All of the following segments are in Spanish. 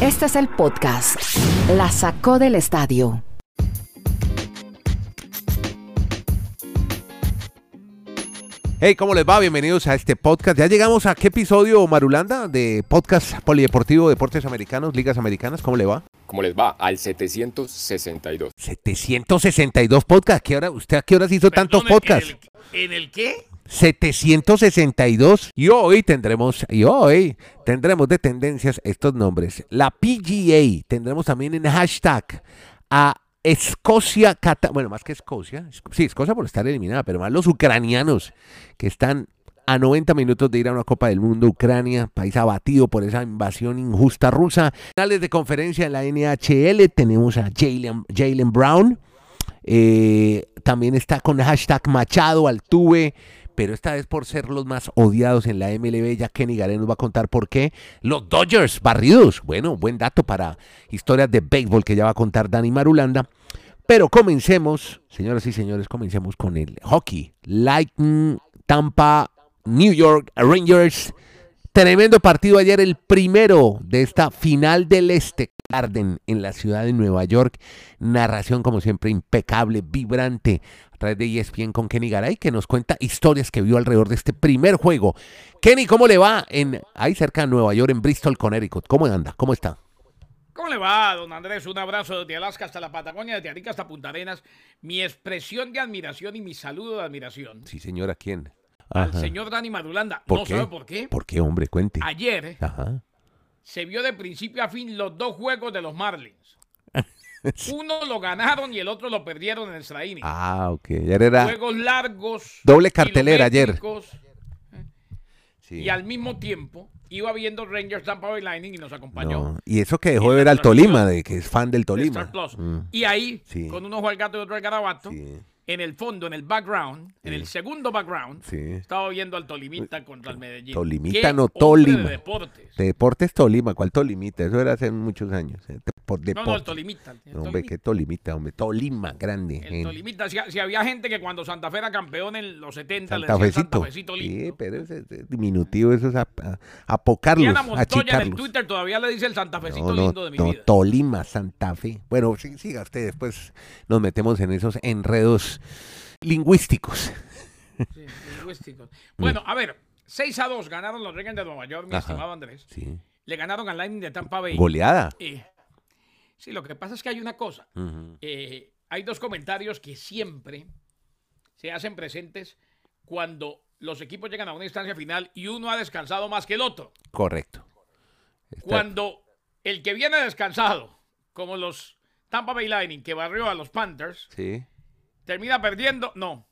Este es el podcast. La sacó del estadio. Hey, ¿cómo les va? Bienvenidos a este podcast. Ya llegamos a qué episodio, Marulanda, de podcast polideportivo, deportes americanos, ligas americanas. ¿Cómo le va? ¿Cómo les va? Al 762. 762 podcasts. ¿Qué hora, ¿Usted a qué horas hizo tantos podcasts? ¿En el, en el qué? 762. Y hoy tendremos, y hoy tendremos de tendencias estos nombres. La PGA, tendremos también en hashtag a Escocia, Cata- bueno, más que Escocia, es- sí, Escocia por estar eliminada, pero más los ucranianos que están a 90 minutos de ir a una Copa del Mundo, Ucrania, país abatido por esa invasión injusta rusa. Finales de conferencia en la NHL, tenemos a Jalen Brown, eh, también está con hashtag Machado Altuve, pero esta vez por ser los más odiados en la MLB, ya Kenny Garé nos va a contar por qué. Los Dodgers barridos. Bueno, buen dato para historias de béisbol que ya va a contar Dani Marulanda. Pero comencemos, señoras y señores, comencemos con el hockey. Lightning, Tampa, New York Rangers. Tremendo partido ayer, el primero de esta final del Este Garden en la ciudad de Nueva York. Narración, como siempre, impecable, vibrante, través de ESPN con Kenny Garay, que nos cuenta historias que vio alrededor de este primer juego. Kenny, ¿cómo le va? En, ahí cerca de Nueva York, en Bristol, Connecticut. ¿Cómo anda? ¿Cómo está? ¿Cómo le va, don Andrés? Un abrazo desde Alaska hasta la Patagonia, desde Arica hasta Punta Arenas. Mi expresión de admiración y mi saludo de admiración Sí, señora, ¿quién? al señor Dani Madulanda. ¿Por ¿No qué? sabe por qué? ¿Por qué, hombre? Cuente. Ayer Ajá. se vio de principio a fin los dos juegos de los Marlins. Uno lo ganaron y el otro lo perdieron en el extra inning. Ah, ok. Ayer era... Juegos largos. Doble cartelera ayer. Sí. Y al mismo tiempo iba viendo Rangers Tampa Bay Lightning y nos acompañó. No, Y eso que dejó de ver al Tolima, de que es fan del de Tolima. Mm, Y ahí, Sí. con un ojo al gato y otro al garabato, Sí. En el fondo, en el background, en el segundo background, Sí. estaba viendo al Tolimita contra el Medellín. Tolimita, ¡Qué no, Tolima. de deportes. De Deportes Tolima, ¿cuál Tolimita? Eso era hace muchos años. eh, por No, no, el. Tolimita. el hombre, Tolimita. qué Tolimita, hombre. Tolima, grande. El en Tolimita, si, si había gente que cuando Santa Fe era campeón en los 70 le Santa decían Fecito. Santa Fecito Sí, lindo. pero ese es diminutivo, eso es a, a- apocarlos, Diana Montoya en el. Twitter todavía le dice el Santa Fecito No, no, lindo de mi no, vida. Tolima, Santa Fe. Bueno, sí, siga usted, después nos metemos en esos enredos lingüísticos. Sí, lingüísticos. Bueno, a ver, 6 a 2 ganaron los Rangers de Nueva York, mi Ajá. estimado Andrés. Sí. Le ganaron al Lightning de Tampa Bay. Goleada. Eh, sí, lo que pasa es que hay una cosa. Eh, hay dos comentarios que siempre se hacen presentes cuando los equipos llegan a una instancia final y uno ha descansado más que el otro. Correcto. Está- Cuando el que viene descansado, como los Tampa Bay Lightning, que barrió a los Panthers, Sí. Termina perdiendo, no.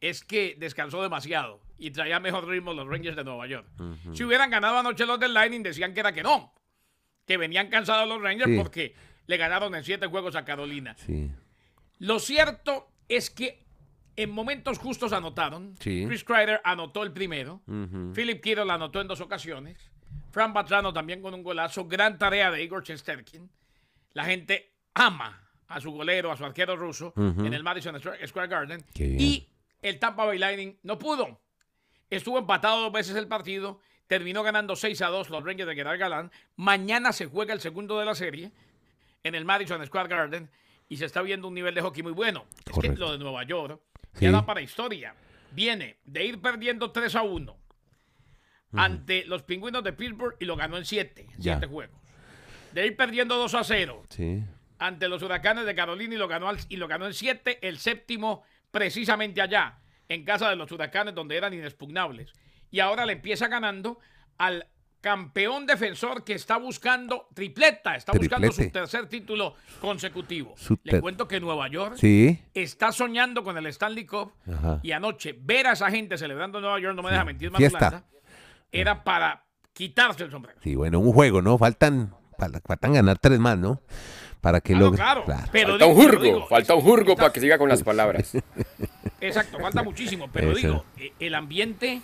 Es que descansó demasiado y traía mejor ritmo los Rangers de Nueva York. Si hubieran ganado anoche los del Lightning, decían que era que no. Que venían cansados los Rangers Sí. porque le ganaron en siete juegos a Carolina. Sí. Lo cierto es que en momentos justos anotaron. Sí. Chris Kreider anotó el primero. Ujú. Philip Kittle anotó en dos ocasiones. Fran Batrano también con un golazo. Gran tarea de Igor Chesterkin. La gente ama a su golero, a su arquero ruso en el Madison Square Garden. Y el Tampa Bay Lightning no pudo. Estuvo empatado dos veces el partido. Terminó ganando 6 a 2 los Rangers de Gerard Galán. Mañana se juega el segundo de la serie en el Madison Square Garden y se está viendo un nivel de hockey muy bueno. Es que lo de Nueva York Sí. ya da para historia. Viene de ir perdiendo 3 a 1 ante los pingüinos de Pittsburgh y lo ganó en 7, Ya. 7 juegos. De ir perdiendo 2 a 0 Sí. Ante los huracanes de Carolina y lo ganó, al- y lo ganó en 7, el séptimo precisamente allá, en casa de los huracanes donde eran inexpugnables. Y ahora le empieza ganando al campeón defensor que está buscando tripleta, está buscando su tercer título consecutivo. Su Le cuento que Nueva York Sí. está soñando con el Stanley Cup Ajá. y anoche ver a esa gente celebrando en Nueva York, no me deja mentir, Fiesta. Marulanda, era para quitarse el sombrero. Sí, bueno, un juego, ¿no? Faltan, fal- faltan ganar tres más, ¿no? Para que Ah, no, logre. claro, pero Falta un pero jurgo, digo, falta un jurgo para que siga con las palabras. Exacto, falta muchísimo, pero Eso. digo, eh, el ambiente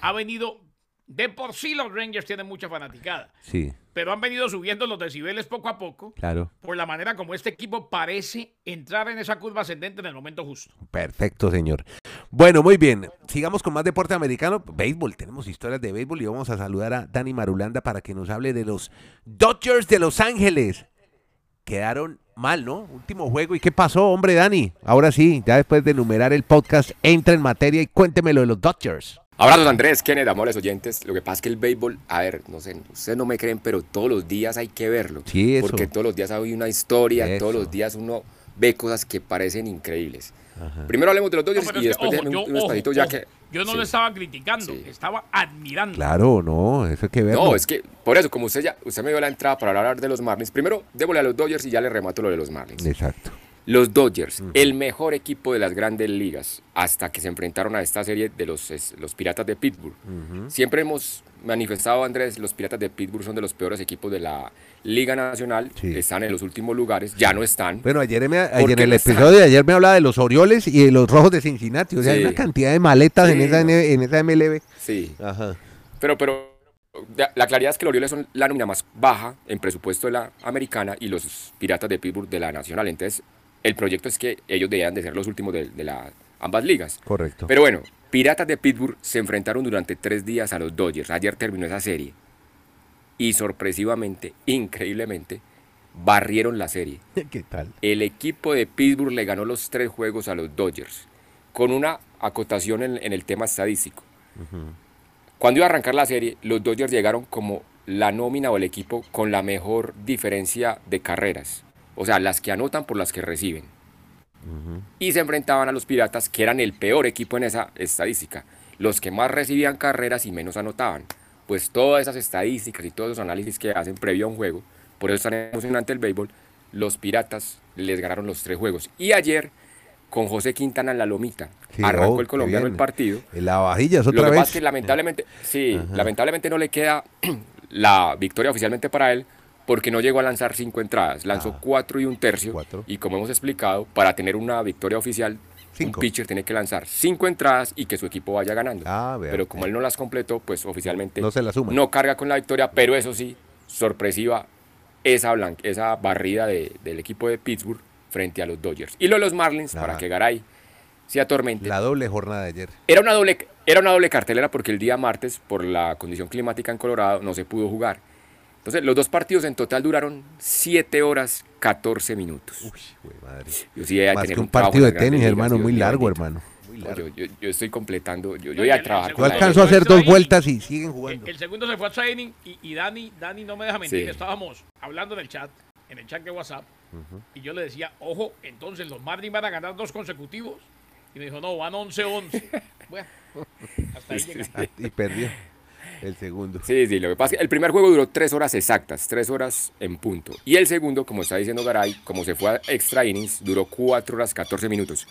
ha venido, de por sí los Rangers tienen mucha fanaticada, Sí. pero han venido subiendo los decibeles poco a poco Claro. por la manera como este equipo parece entrar en esa curva ascendente en el momento justo. Perfecto, señor. Bueno, muy bien. Sigamos con más deporte americano. Béisbol. Tenemos historias de béisbol y vamos a saludar a Dani Marulanda para que nos hable de los Dodgers de Los Ángeles. Quedaron mal, ¿no? Último juego. ¿Y qué pasó, hombre, Dani? Ahora sí, ya después de enumerar el podcast, entra en materia y cuénteme lo de los Dodgers. Abrazos Andrés, Kenneth, amores oyentes. Lo que pasa es que el béisbol, a ver, no sé, ustedes no me creen, pero todos los días hay que verlo. Sí, eso. Porque todos los días hay una historia, Eso. todos los días uno ve cosas que parecen increíbles. Primero hablemos de los Dodgers y que, después yo, un, ojo, espacito ya ojo, que... yo no sí. lo estaba criticando, Sí. estaba admirando. Claro, no, eso hay que verlo. No, es que por eso, como usted ya usted me dio la entrada para hablar de los Marlins, primero démosle a los Dodgers y ya le remato lo de los Marlins. Exacto. Los Dodgers, el mejor equipo de las grandes ligas, hasta que se enfrentaron a esta serie de los, es- los Piratas de Pittsburgh. Siempre hemos manifestado, Andrés, los Piratas de Pittsburgh son de los peores equipos de la Liga Nacional. Sí. Están en los últimos lugares, ya no están. Bueno, ayer, me, ¿Por ayer en el no episodio de ayer me hablaba de los Orioles y de los Rojos de Cincinnati. O sea, hay una cantidad de maletas en, esa, no. En esa MLB. Sí, Ajá. pero, pero la claridad es que los Orioles son la nómina más baja en presupuesto de la americana y los Piratas de Pittsburgh de la nacional. Entonces, el proyecto es que ellos debían de ser los últimos de, de la, ambas ligas. Correcto. Pero bueno, Piratas de Pittsburgh se enfrentaron durante tres días a los Dodgers. Ayer terminó esa serie. Y sorpresivamente, increíblemente, barrieron la serie. ¿Qué tal? El equipo de Pittsburgh le ganó los tres juegos a los Dodgers. Con una acotación en, en el tema estadístico. Cuando iba a arrancar la serie, los Dodgers llegaron como la nómina o el equipo con la mejor diferencia de carreras. O sea, las que anotan por las que reciben. Y se enfrentaban a los Piratas, que eran el peor equipo en esa estadística. Los que más recibían carreras y menos anotaban. Pues todas esas estadísticas y todos esos análisis que hacen previo a un juego, por eso es tan emocionante el béisbol, los Piratas les ganaron los tres juegos. Y ayer, con José Quintana en la lomita, Sí, arrancó oh, el colombiano el partido. La vajilla es Lo otra que vez. pasa es que lamentablemente, sí, lamentablemente no le queda la victoria oficialmente para él porque no llegó a lanzar cinco entradas, lanzó Ah. cuatro y un tercio. Cuatro. Y como hemos explicado, para tener una victoria oficial, Cinco. un pitcher tiene que lanzar cinco entradas y que su equipo vaya ganando. Ah, vea pero como él no las completó, pues oficialmente No se la suman. no carga con la victoria, pero eso sí, sorpresiva esa, blan- esa barrida de- del equipo de Pittsburgh frente a los Dodgers. Y lo de los Marlins, para que Garay se atormente. La doble jornada de ayer. Era una doble, era una doble cartelera porque el día martes, por la condición climática en Colorado, no se pudo jugar. Entonces, los dos partidos en total duraron 7 horas 14 minutos. Uy, güey, madre. Yo sí a Más tener que un partido de tenis, hermano, muy largo, hermano. Muy largo. yo, yo- yo estoy completando, yo, yo voy a trabajar Yo alcanzo a hacer dos vueltas y siguen jugando. El segundo se fue a training y, y Dani, Dani no me deja mentir. Sí. Estábamos hablando en el chat, en el chat de WhatsApp, y yo le decía, ojo, entonces los Marlins van a ganar dos consecutivos. Y me dijo, no, van 11-11. bueno, hasta ahí llegamos. Ah, Y perdió el segundo. Sí, sí, lo que pasa es que el primer juego duró tres horas exactas, tres horas en punto. Y el segundo, como está diciendo Garay, como se fue a extra innings, duró cuatro horas 14 minutos.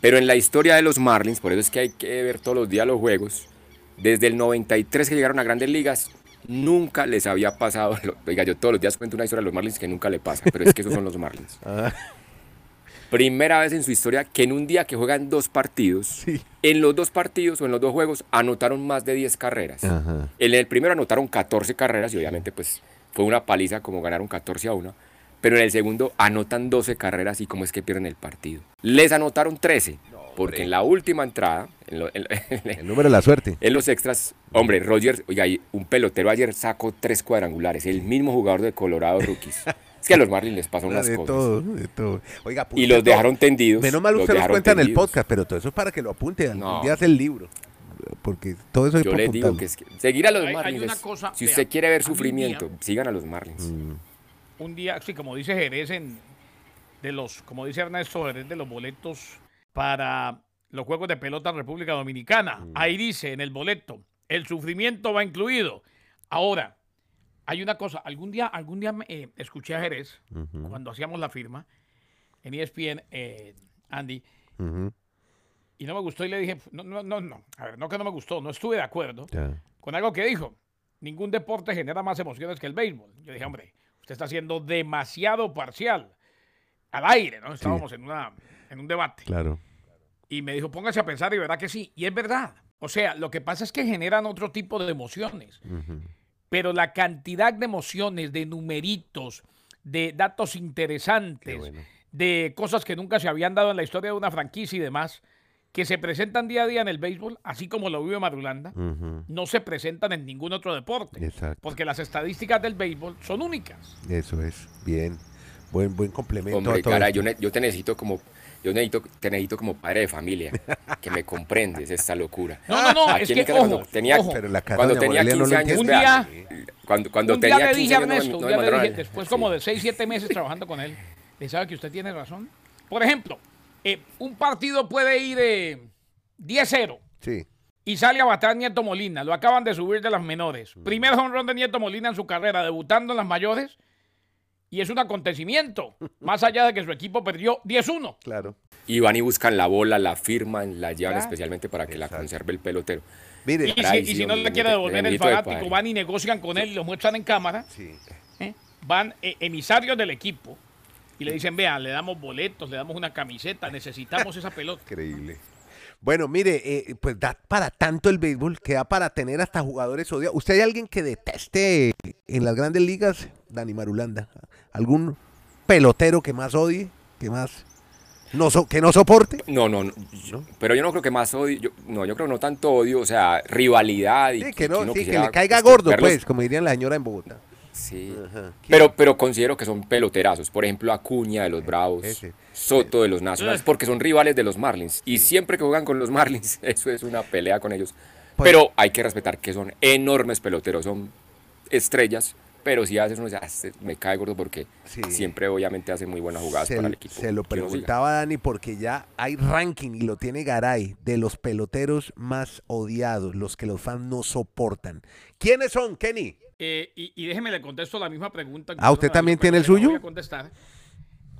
Pero en la historia de los Marlins, por eso es que hay que ver todos los días los juegos, desde el 93 que llegaron a grandes ligas, nunca les había pasado. Oiga, yo todos los días cuento una historia de los Marlins que nunca le pasa, pero es que esos son los Marlins. Primera vez en su historia que en un día que juegan dos partidos, sí. en los dos partidos o en los dos juegos anotaron más de 10 carreras. Ajá. En el primero anotaron 14 carreras y obviamente pues fue una paliza como ganaron 14 a 1. Pero en el segundo anotan 12 carreras y cómo es que pierden el partido. Les anotaron 13. Porque en la última entrada, en, lo- en- El número de la suerte. en los extras, hombre, Rogers, oiga, un pelotero ayer sacó tres cuadrangulares. El mismo jugador de Colorado Rookies. Es que a los Marlins les pasan unas de cosas. todo, de todo. Oiga, Y los todo. dejaron tendidos. Menos mal los usted dejaron cuenta en el podcast, pero todo eso es para que lo apunte. No. día hace el libro. Porque todo eso hay Yo para les digo que, es que seguir a los Hay- hay Marlins. una es- cosa, si vea, usted quiere ver un sufrimiento, día- sigan a los Marlins. Mm. un día, sí, como dice Jerez, en, de los, como dice Ernesto Jerez, de los boletos para los Juegos de Pelota en República Dominicana. Ahí dice en el boleto, el sufrimiento va incluido. Ahora, hay una cosa, algún día, algún día eh, escuché a Jerez, cuando hacíamos la firma, en ESPN, eh, Andy, y no me gustó y le dije, no, no, no, no, a ver, no que no me gustó, no estuve de acuerdo con algo que dijo. Ningún deporte genera más emociones que el béisbol. Yo dije, hombre, usted está siendo demasiado parcial. Al aire, ¿no? Estábamos en, una, en un debate. Claro. Y me dijo, póngase a pensar y verá que sí. Y es verdad. O sea, lo que pasa es que generan otro tipo de emociones. Pero la cantidad de emociones, de numeritos, de datos interesantes, bueno. de cosas que nunca se habían dado en la historia de una franquicia y demás, que se presentan día a día en el béisbol, así como lo vive Marulanda, no se presentan en ningún otro deporte. Exacto. Porque las estadísticas del béisbol son únicas. Eso es, bien. Buen, buen complemento Hombre, a todo yo, ne- yo te necesito como yo necesito, te necesito como padre de familia, que me comprendes esta locura. No, no, no, Aquí es que, ojo, tenía, ojo. Pero la casa cuando tenía Aurelia no 15 lo años, Un día- cuando, cuando un día tenía le 15 dije años, no Ernesto, no un me día le mandaron dije, al- después sí. como de 6, 7 meses trabajando con él, le sabe que usted tiene razón. Por ejemplo, eh, un partido puede ir eh, 10-0 Sí, y sale a batar Nieto Molina. Lo acaban de subir de las menores. Primer honrón de Nieto Molina en su carrera, debutando en las mayores. Y es un acontecimiento, más allá de que su equipo perdió 10-1. claro. Y van y buscan la bola, la firman, la llevan Claro. especialmente para que la conserve el pelotero. Mire, Y si, y si no le quiere devolver el de fanático, van y negocian con él y lo muestran en cámara. sí. ¿eh? Van eh, emisarios del equipo y le dicen, vea, le damos boletos, le damos una camiseta, necesitamos esa pelota. Increíble. Bueno, mire, eh, pues da para tanto el béisbol que da para tener hasta jugadores odiados. ¿Usted hay alguien que deteste en las grandes ligas, Dani Marulanda? ¿Algún pelotero que más odie, que más no so- que no soporte? No, no, no, yo- pero yo no creo que más odio, yo- no, yo creo no tanto odio, o sea, rivalidad y Sí, que no, uno sí, que le caiga este, gordo, verlos- pues, como dirían la señora en Bogotá. Sí. Pero, pero considero que son peloterazos. Por ejemplo, Acuña de los Bravos, Ese. Soto de los Nationals, porque son rivales de los Marlins. Y siempre que juegan con los Marlins, eso es una pelea con ellos. Pues- Pero hay que respetar que son enormes peloteros, son estrellas. Pero si haces uno, dice, "Ah, este me cae gordo porque Sí. siempre obviamente hace muy buenas jugadas Se, para el equipo. se lo que preguntaba a Dani porque ya hay ranking y lo tiene Garay de los peloteros más odiados, los que los fans no soportan. ¿Quiénes son, Kenny? Eh, y, y déjeme le contesto la misma pregunta. Ah, ¿usted también tiene el le voy suyo? a contestar.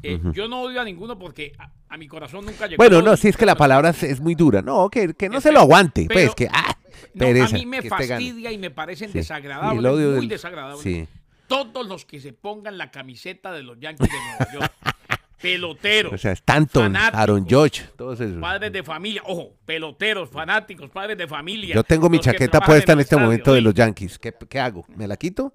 Eh, Yo no odio a ninguno porque a, a mi corazón nunca llegó. Bueno, no, si es que la palabra es, es muy dura. No, que, que no se que- lo aguante, pero- pues, que ah, No, pereza. a mí me que gane. fastidia y me parecen Sí. desagradables, El odio muy del- desagradables. sí. Todos los que se pongan la camiseta de los Yankees de Nueva York. peloteros. O sea, Stanton, Aaron George, todos esos. Padres de familia, ojo, peloteros, fanáticos, padres de familia. Yo tengo mi chaqueta puesta en este momento de los Yankees. ¿Qué, qué hago? ¿Me la quito?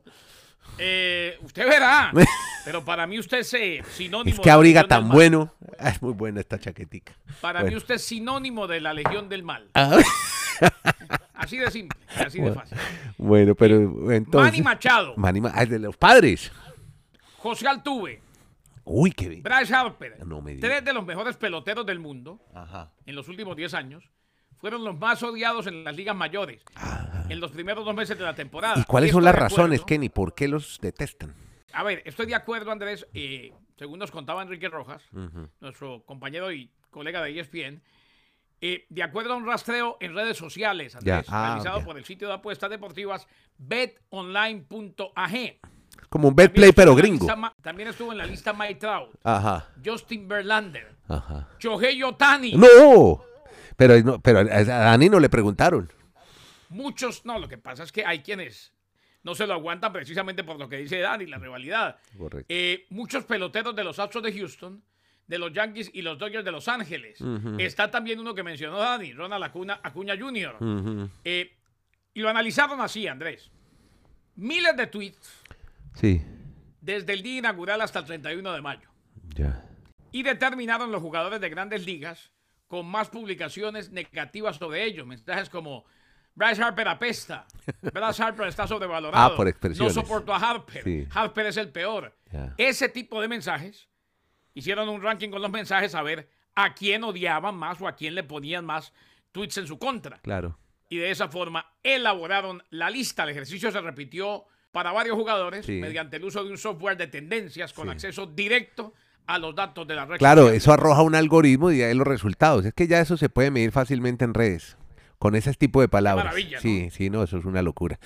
eh, usted verá, pero para mí usted es eh, sinónimo Es que abriga tan bueno. Ah, es muy buena esta chaquetica. Para Bueno. mí usted es sinónimo de la Legión del Mal. Ah, Así de simple, así de fácil. bueno, pero entonces. Manny Machado, Manny Ma- ah, de los padres. José Altuve, Uy, qué bien. Bryce Harper, No me diga. tres de los mejores peloteros del mundo Ajá. en los últimos 10 años, fueron los más odiados en las ligas mayores en los primeros dos meses de la temporada. Ah. ¿Y cuáles son las razones, Kenny? ¿Por qué los detestan? A ver, estoy de acuerdo, Andrés, eh, según nos contaba Enrique Rojas, nuestro compañero y colega de ESPN, eh, de acuerdo a un rastreo en redes sociales, Andrés, ah, realizado por el sitio de apuestas deportivas betonline.ag. Como un betplay, pero gringo. lista también estuvo en la lista Mike Trout, Ajá, Justin Verlander, ajá. Shohei Otani. ¡No! Pero, no- pero a Dani no le preguntaron. Muchos, no, lo que pasa es que hay quienes no se lo aguantan precisamente por lo que dice Dani, la rivalidad. Correcto. Eh, muchos peloteros de los Astros de Houston, de los Yankees y los Dodgers de Los Ángeles. Está también uno que mencionó Dani, Ronald Acuña, Acuña Jr. Eh, y lo analizaron así, Andrés. Miles de tweets Sí, desde el día inaugural hasta el 31 de mayo. ya. Y determinaron los jugadores de grandes ligas con más publicaciones negativas sobre ellos. Mensajes como Bryce Harper apesta. Bryce Harper está sobrevalorado. Ah, por expresiones. No soporto a Harper. Sí. Harper es el peor. Ese tipo de mensajes hicieron un ranking con los mensajes a ver a quién odiaban más o a quién le ponían más tweets en su contra. Claro. Y de esa forma elaboraron la lista. El ejercicio se repitió para varios jugadores Sí. mediante el uso de un software de tendencias con acceso directo a los datos de la red. Claro, eso arroja un algoritmo y ahí los resultados. Es que ya eso se puede medir fácilmente en redes. Con ese tipo de palabras. maravilla, ¿no? Sí, sí, no, eso es una locura.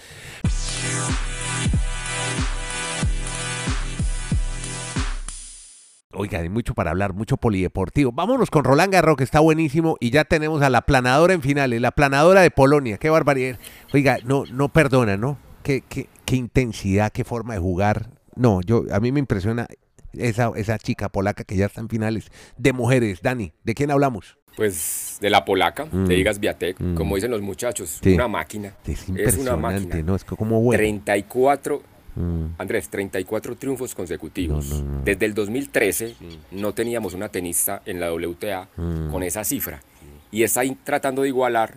Oiga, hay mucho para hablar, mucho polideportivo. Vámonos con Roland Garros, que está buenísimo, y ya tenemos a la planadora en finales, la planadora de Polonia. Qué barbaridad. Oiga, no, no perdona, ¿no? Qué, qué, qué intensidad, qué forma de jugar. No, yo, a mí me impresiona esa, esa chica polaca que ya está en finales de mujeres. Dani, ¿de quién hablamos? Pues de la polaca, Mm. de Igas Viatek, Mm. como dicen los muchachos, Sí. una máquina. Es Es una impresionante, máquina. ¿no? Es como bueno. 34, Mm. Andrés, 34 triunfos consecutivos. No, no, no. Desde el 2013 no teníamos una tenista en la WTA Mm. con esa cifra. Y está tratando de igualar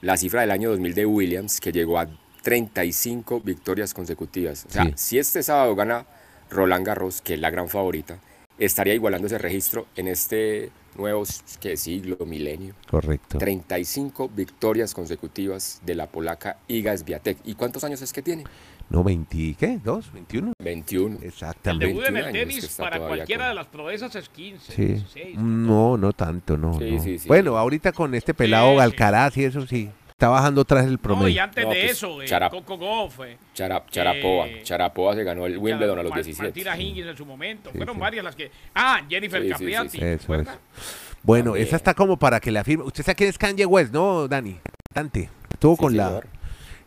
la cifra del año 2000 de Williams, que llegó a 35 victorias consecutivas. O sea, Sí. si este sábado gana Roland Garros, que es la gran favorita, estaría igualando ese registro en este nuevo ¿qué siglo, milenio. Correcto. 35 victorias consecutivas de la polaca Iga Swiatek. ¿Y cuántos años es que tiene? No, 20, ¿qué? ¿Dos? ¿21? 21. El Exactamente. debut en 21 el tenis para cualquiera con- de las proezas es 15, Sí. 16. No, no tanto, no. Sí, no. sí, sí. Bueno, ahorita con este pelado sí. Alcaraz y eso sí. Está bajando atrás el No, y promedio. antes No, de pues, eso, eh, Charap- Coco Goff, eh, Chara- Charapova. Eh, Charapova se ganó el Wimbledon a los Ma- 17. Martina Hingis en su momento. Sí, Fueron sí. varias las que. Ah, Jennifer Sí, sí, sí, Capriati. sí. Eso ¿recuerda? Bueno, También. esa está como para que la firme. Usted sabe quién es Kanye West, ¿no, Dani? Cantante. Estuvo Sí, con la. señor.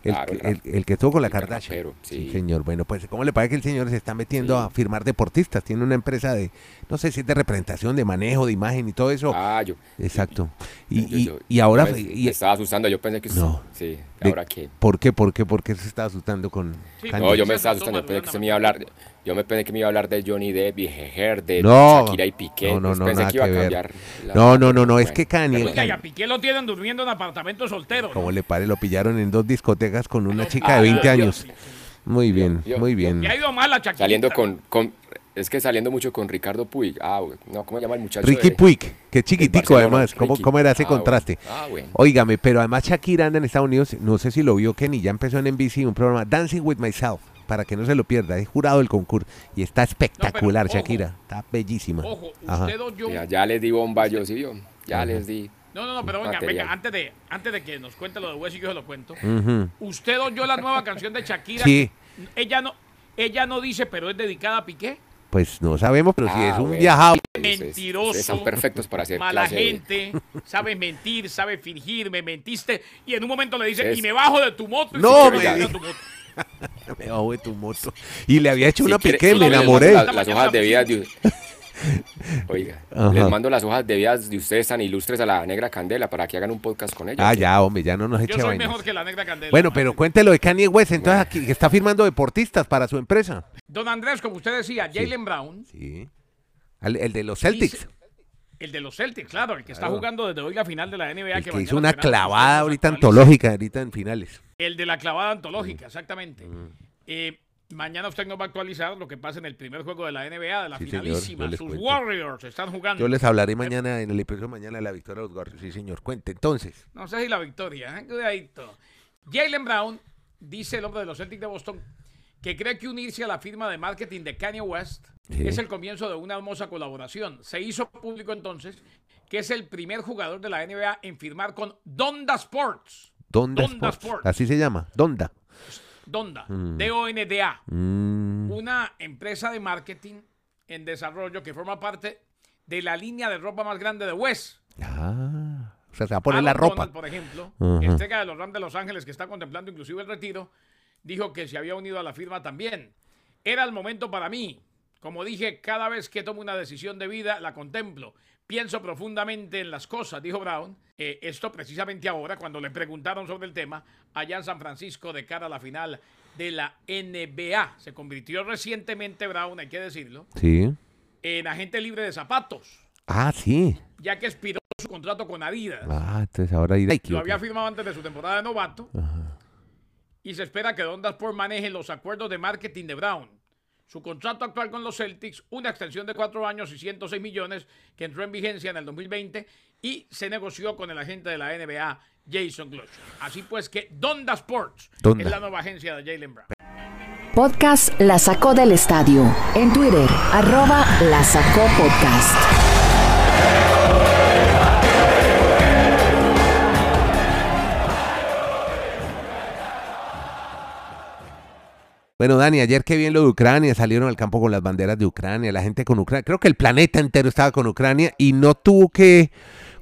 El, Claro, el el- que estuvo con la el Kardashian. rapero, sí. sí. señor. Bueno, pues, ¿cómo le parece que el señor se está metiendo Sí. a firmar deportistas? Tiene una empresa de, no sé si es de representación, de manejo, de imagen y todo eso. Ah, yo. Exacto. Y, yo- y- yo- y ahora. me, y- me estaba asustando. Yo pensé que. No. Sí, de- ahora que. ¿Por qué? ¿Por qué? ¿Por qué se está asustando con? No, yo me estaba asustando. Yo pensé que se me iba a hablar. Yo me pensé que me iba a hablar de Johnny Depp y Heger, de No. Shakira y Piqué. No, no, pues no, pensé nada que iba a que ver. cambiar. la- No, no, no, no, es Bueno. que Kanye, Oiga, y a Piqué lo tienen durmiendo en apartamento soltero. como le pare, lo pillaron en dos discotecas con una No, chica de ah, 20 yo- años. Muy bien, yo- muy yo- bien. Y ha ido mal la Shakira. Saliendo con, con. Es que saliendo mucho con Ricardo Puig. Ah, güey, no, ¿cómo se llama el muchacho? Ricky de- Puig, que chiquitico además. ¿Cómo. ¿Cómo era ese Ah, bueno. contraste? Ah, bueno. Óigame, pero además Shakira anda en Estados Unidos, no sé si lo vio Kenny, ya empezó en NBC un programa Dancing with Myself, para que no se lo pierda, es jurado del concurso y está espectacular ojo. Shakira, está bellísima. Ojo, usted o yo. Ya, ya les di bomba yo, sí, yo. Ya les di. No, no, no, pero venga, Material. venga, antes de, antes de que nos cuente lo de Wes y yo se lo cuento. Ujú. Usted oyó la nueva canción de Shakira. Sí. Ella no, ella no dice, pero es dedicada a Piqué. Pues no sabemos, pero si Ah, es un bueno. viajado. Mentiroso. ustedes Están perfectos para hacer Mala clase gente, sabe mentir, sabe fingir, me mentiste. Y en un momento le dice, Es- y me bajo de tu moto. y No, me tu moto. Me bajo de tu moto. Y le había hecho Si una quiere- piqué, me enamoré. la- las hojas de vida de... Oiga, Ajá. les mando las hojas de vida de ustedes tan ilustres a la Negra Candela para que hagan un podcast con ellos. Ah, ya, hombre, ya no nos Yo eche soy vainas. mejor que la negra candela. Bueno, pero cuéntelo de Kanye West, entonces aquí que está firmando deportistas para su empresa. Don Andrés, como usted decía, Jalen Brown, Sí. El de los Celtics. Dice- el de los Celtics, claro, el que está jugando desde hoy la final de la NBA. El que hizo una clavada ahorita antológica, ahorita en finales. El de la clavada antológica, exactamente. Eh, mañana usted nos va a actualizar lo que pasa en el primer juego de la NBA, de la Sí, finalísima. Sus cuento. Warriors están jugando. Yo les hablaré mañana en el episodio mañana de la victoria de los Warriors. Sí, señor. Cuente, entonces. No sé si la victoria, ¿eh? cuidadito. Jalen Brown, dice el hombre de los Celtics de Boston, que cree que unirse a la firma de marketing de Kanye West Sí. es el comienzo de una hermosa colaboración. Se hizo público entonces que es el primer jugador de la NBA en firmar con Donda Sports. Donda, Donda Sports. Sports. Así se llama. Donda. Donda, D-O-N-D-A. Mm, una empresa de marketing en desarrollo que forma parte de la línea de ropa más grande de West. ah, o sea, se va a poner la ropa. Donald, por ejemplo, estrella de los Rams de Los Ángeles que está contemplando inclusive el retiro, dijo que se había unido a la firma también. Era el momento para mí. Como dije, cada vez que tomo una decisión de vida, la contemplo. Pienso profundamente en las cosas, dijo Brown. Eh, esto precisamente ahora, cuando le preguntaron sobre el tema, allá en San Francisco, de cara a la final de la NBA. Se convirtió recientemente Brown, hay que decirlo, Sí. en agente libre de zapatos, Ah, sí. ya que expiró su contrato con Adidas. Ah, entonces ahora irá. Lo había firmado antes de su temporada de novato. Y se espera que Donda Sport maneje los acuerdos de marketing de Brown. Su contrato actual con los Celtics, una extensión de cuatro años y 106 millones que entró en vigencia en el 2020 y se negoció con el agente de la NBA, Jason Glusher. Así pues que Donda Sports Donda. es la nueva agencia de Jalen Brown. Podcast La Sacó del Estadio. En Twitter, arroba La Sacó Podcast. Bueno, Dani, ayer que bien lo de Ucrania, salieron al campo con las banderas de Ucrania, la gente con Ucrania, creo que el planeta entero estaba con Ucrania y no tuvo que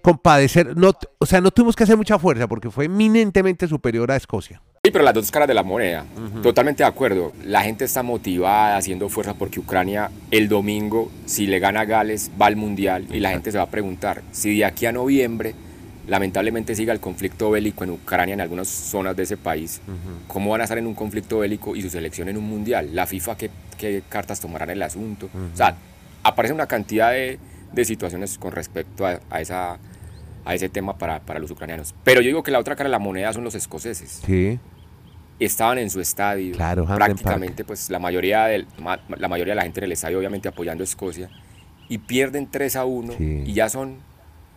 compadecer, no, o sea, no tuvimos que hacer mucha fuerza porque fue eminentemente superior a Escocia. Sí, pero las dos caras de la moneda. Totalmente de acuerdo. La gente está motivada, haciendo fuerza porque Ucrania el domingo, si le gana a Gales, va al Mundial y la gente se va a preguntar si de aquí a noviembre lamentablemente siga el conflicto bélico en Ucrania, en algunas zonas de ese país, ¿cómo van a estar en un conflicto bélico y su selección en un mundial? La FIFA, ¿qué, qué cartas tomará en el asunto? O sea, aparece una cantidad de, de situaciones con respecto a, a esa, a ese tema para, para los ucranianos. Pero yo digo que la otra cara de la moneda son los escoceses. Sí. Estaban en su estadio, Claro, prácticamente pues la mayoría, del, la mayoría de la gente en el estadio obviamente apoyando a Escocia, y pierden 3 a 1 Sí. y ya son,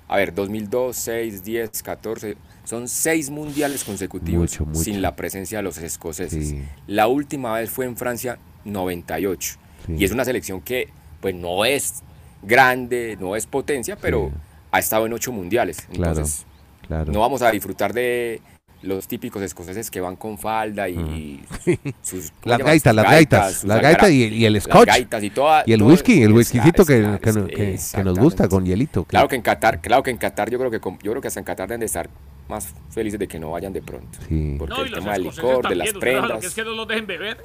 a ver, 2002, 6, 10, 14, son seis mundiales consecutivos Mucho, mucho. sin la presencia de los escoceses. Sí. La última vez fue en Francia 98 Sí. y es una selección que pues no es grande, no es potencia, pero Sí. ha estado en ocho mundiales. Claro, Entonces, claro. no vamos a disfrutar de los típicos escoceses que van con falda y sus ¿cómo Las gaitas, las gaitas, sus las gaitas y, el las scotch. gaitas y, toda- Y el todo- whisky, el whiskycito que, que, nos gusta con hielito. que- Claro que en Qatar, claro que en Qatar yo creo que yo creo que hasta en Qatar deben de estar más felices de que no vayan de pronto. Sí. Porque No, el tema del licor, de las prendas. que es que no los dejen beber.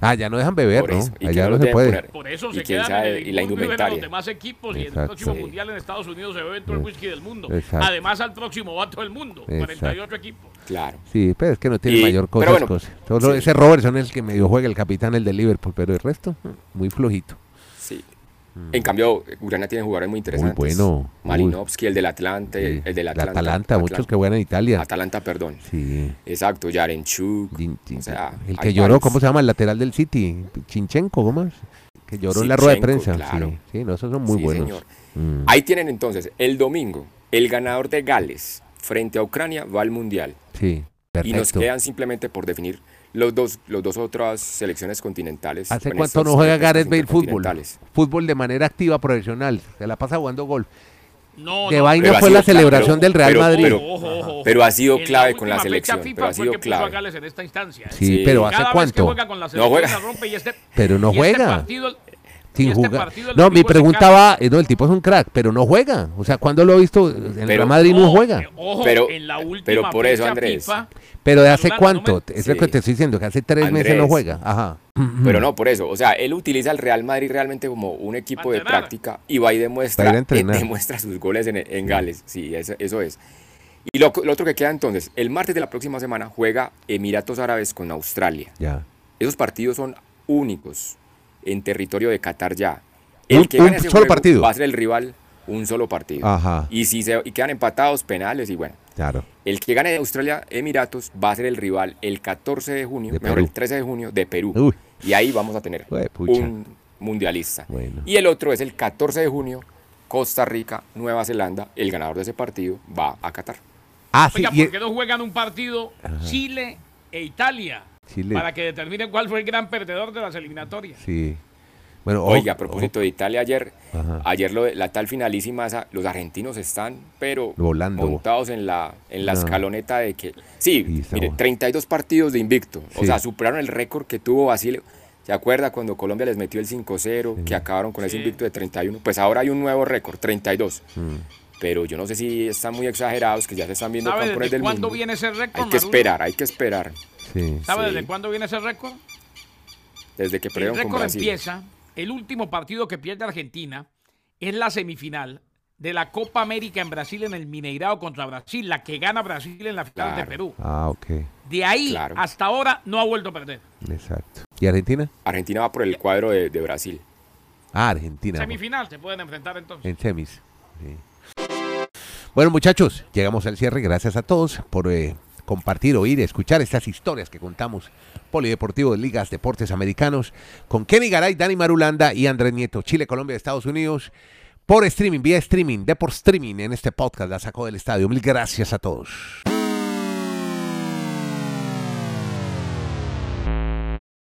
Ah, ya no dejan beber, Por ¿no? eso, y Allá no no los se puede. poner- Por eso y se quién quedan sabe- en el y la Edimburgo y ven a los indumentaria. demás equipos y en el Exacto. próximo Sí. mundial en Estados Unidos se bebe todo el whisky del mundo. Exacto. Además al próximo va todo el mundo, Exacto. 48 equipos. Claro. Sí, pero es que no tiene Y- mayor cosa. bueno, Escocia. Solo sí. ese Robertson es el que medio juega, el capitán, el de Liverpool, pero el resto, muy flojito. Sí. En cambio, Ucrania tiene jugadores muy interesantes. Mm. bueno. Malinovsky, el del Atlante, Sí. el del La Atlanta. Atalanta, muchos que juegan en Italia. Atalanta, perdón. Sí. Exacto, Yarenchuk. Din- din- O sea, el que lloró, varios. ¿cómo se llama? El lateral del City, Chinchenko, ¿cómo es? Que lloró en la rueda de prensa. claro. Sí, sí, no, esos son muy Sí, buenos. señor. Mm. Ahí tienen entonces, el domingo, el ganador de Gales frente a Ucrania va al Mundial. Sí, Y nos perfecto. quedan simplemente por definir los dos, los dos otras selecciones continentales. ¿Hace cuánto no juega Gareth Bale fútbol? Fútbol de manera activa, profesional. Se la pasa jugando gol. No, De no, vaina fue la celebración pero- del Real pero- Madrid. pero- Ojo, ojo, ojo. pero ha sido clave con la selección, FIFA pero ha sido clave. Gales en esta instancia. ¿eh? sí, Sí. pero ¿hace cuánto? juega con la No juega. la rompe y este, Pero no y este juega. partido- Sin este jugar. No, mi pregunta va, eh, no, el tipo es un crack, pero no juega. O sea, ¿cuándo lo he visto? En el Real Madrid no, No, juega. eh, Ojo, Pero- en la última pero por eso, Andrés. FIFA, Pero ¿de hace cuánto? no me- Es lo que te estoy diciendo, que hace tres meses no juega. Ajá. Pero no, por eso. O sea, él utiliza el Real Madrid realmente como un equipo de práctica y va y demuestra, eh, demuestra sus goles en, en Gales. Sí, eso, eso es. Y lo, lo otro que queda entonces, el martes de la próxima semana juega Emiratos Árabes con Australia. Ya. Esos partidos son únicos en territorio de Qatar ya. El Un- que un solo partido. va a ser el rival un solo partido. Ajá. Y si se y quedan empatados, penales y bueno. Claro. El que gane de Australia Emiratos va a ser el rival el 14 de junio, De mejor el 13 de junio de Perú. Uy. Y ahí vamos a tener un mundialista. Bueno. Y el otro es el 14 de junio, Costa Rica, Nueva Zelanda. El ganador de ese partido va a Qatar. Ah. Oiga, ¿por qué no juegan un partido Chile e Italia? Chile. Para que determinen cuál fue el gran perdedor de las eliminatorias. Sí. Bueno, Oiga, a propósito de Italia ayer, Ajá. ayer lo de- la tal finalísima, esa, los argentinos están, pero Volando. montados en la, en la No. escaloneta de que, sí, Sí, mire, bueno. 32 partidos de invicto, o sea, superaron el récord que tuvo Basilio. ¿Se acuerda cuando Colombia les metió el 5-0, que acabaron con ese invicto de 31? Pues ahora hay un nuevo récord, 32. Mm. Pero yo no sé si están muy exagerados, que ya se están viendo ¿Sabe campeones del cuándo mundo. viene ese récord? Hay que esperar, hay que esperar. Sí. ¿Sabe Sí. desde cuándo viene ese récord? Desde que El perdieron con récord Brasil. empieza, el último partido que pierde Argentina es la semifinal de la Copa América en Brasil en el Mineirao contra Brasil, la que gana Brasil en la final de. Perú. Ah, ok. De ahí Claro. hasta ahora no ha vuelto a perder. Exacto. ¿Y Argentina? Argentina va por el cuadro de, de Brasil. Ah, Argentina. Semifinal se pueden enfrentar entonces. En semis. sí. Bueno, muchachos, llegamos al cierre. Gracias a todos por eh, compartir, oír, escuchar estas historias que contamos. Polideportivo de Ligas Deportes Americanos con Kenny Garay, Dani Marulanda y Andrés Nieto, Chile, Colombia, Estados Unidos. Por streaming, vía streaming, de por streaming en este podcast, la sacó del estadio. Mil gracias a todos.